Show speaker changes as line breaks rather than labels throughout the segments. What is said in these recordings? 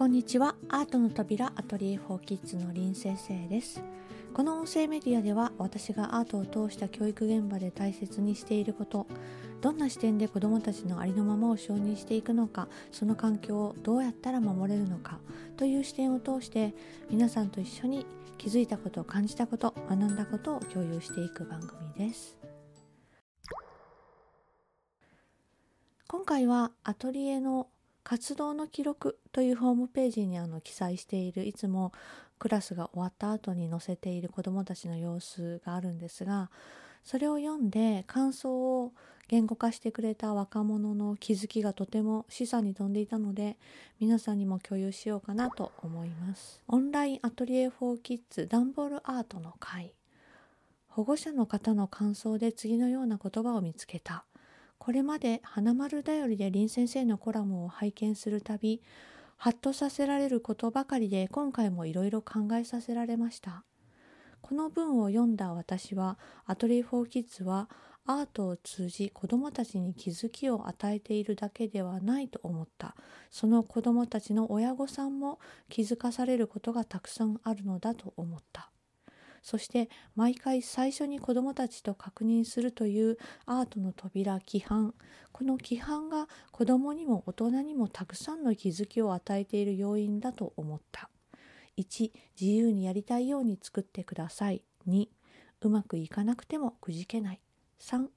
こんにちは。アートの扉アトリエ4キッズの林先生です。この音声メディアでは私がアートを通した教育現場で大切にしていることどんな視点で子どもたちのありのままを承認していくのかその環境をどうやったら守れるのかという視点を通して皆さんと一緒に気づいたこと感じたこと学んだことを共有していく番組です。今回はアトリエの活動の記録というホームページにあの記載しているいつもクラスが終わった後に載せている子どもたちの様子があるんですがそれを読んで感想を言語化してくれた若者の気づきがとても示唆に富んでいたので皆さんにも共有しようかなと思います。オンラインアトリエ4キッズダンボールアートの会。保護者の方の感想で次のような言葉を見つけた。これまで花丸だよりで林先生のコラムを拝見するたびハッとさせられることばかりで今回もいろいろ考えさせられました。この文を読んだ私はアトリエ・フォー・キッズはアートを通じ子どもたちに気づきを与えているだけではないと思った。その子どもたちの親御さんも気づかされることがたくさんあるのだと思った。そして毎回最初に子どもたちと確認するというアートの扉規範。この規範が子どもにも大人にもたくさんの気づきを与えている要因だと思った。1自由にやりたいように作ってください。2うまくいかなくてもくじけない。3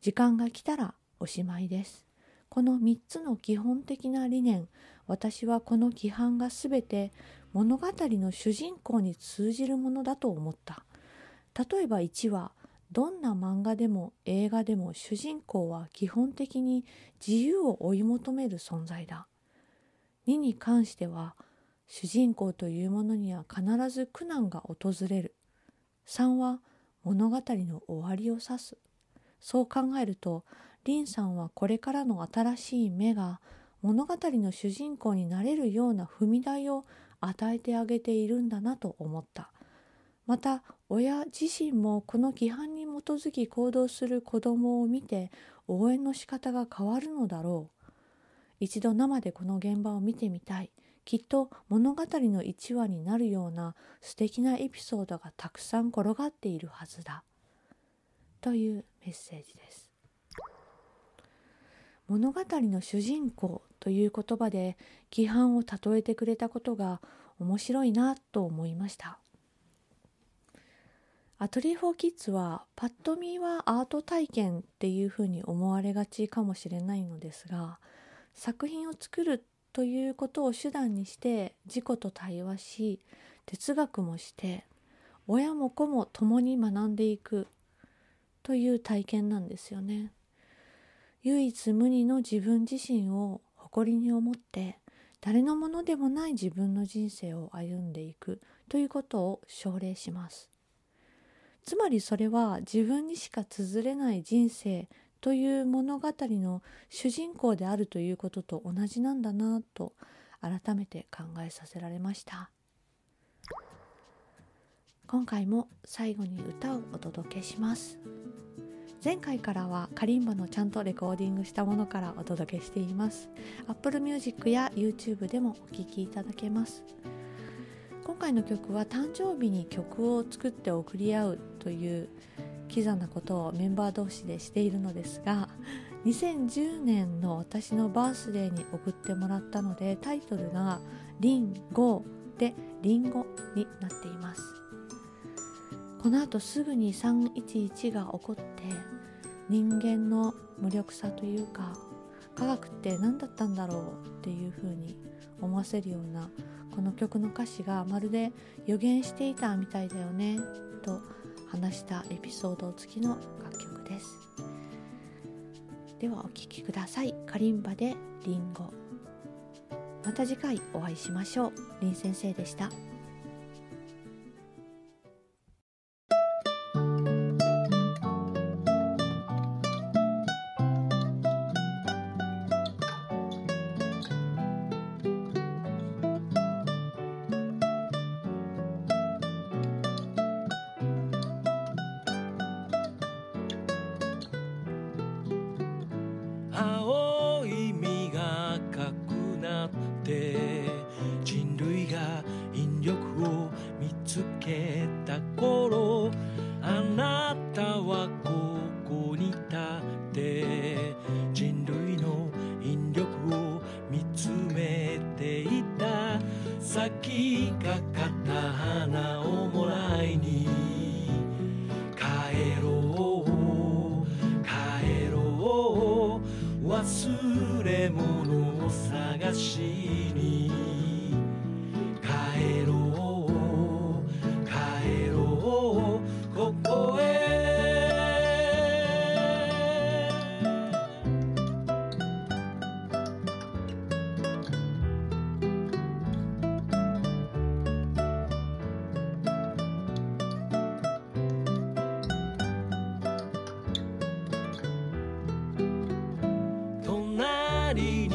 時間が来たらおしまいです。この3つの基本的な理念私はこの規範が全て物語の主人公に通じるものだと思った。例えば1話どんな漫画でも映画でも主人公は基本的に自由を追い求める存在だ。2に関しては主人公というものには必ず苦難が訪れる。3は物語の終わりを指す。そう考えると林さんはこれからの新しい目が物語の主人公になれるような踏み台を与えてあげているんだなと思った。また親自身もこの規範に基づき行動する子供を見て応援の仕方が変わるのだろう。一度生でこの現場を見てみたい。きっと物語の一話になるような素敵なエピソードがたくさん転がっているはずだ。というメッセージです。物語の主人公という言葉で規範を例えてくれたことが面白いなと思いましたアトリエ・フォー・キッズはパッと見はアート体験っていうふうに思われがちかもしれないのですが作品を作るということを手段にして自己と対話し哲学もして親も子も共に学んでいくという体験なんですよね。唯一無二の自分自身を誇りに思って誰のものでもない自分の人生を歩んでいくということを奨励します。つまりそれは自分にしか綴れない人生という物語の主人公であるということと同じなんだなと改めて考えさせられました。今回も最後に歌をお届けします。前回からはカリンバのちゃんとレコーディングしたものからお届けしています。Apple Music や YouTube でもお聴きいただけます。今回の曲は誕生日に曲を作って送り合うというキザなことをメンバー同士でしているのですが2010年の私のバースデーに送ってもらったのでタイトルが「リンゴ」で「リンゴ」になっています。この後すぐに311が起こって人間の無力さというか科学って何だったんだろうっていうふうに思わせるようなこの曲の歌詞がまるで予言していたみたいだよねと話したエピソード付きの楽曲です。ではお聴きください。カリンバでリンゴ。また次回お会いしましょう。林先生でした。
Oh. body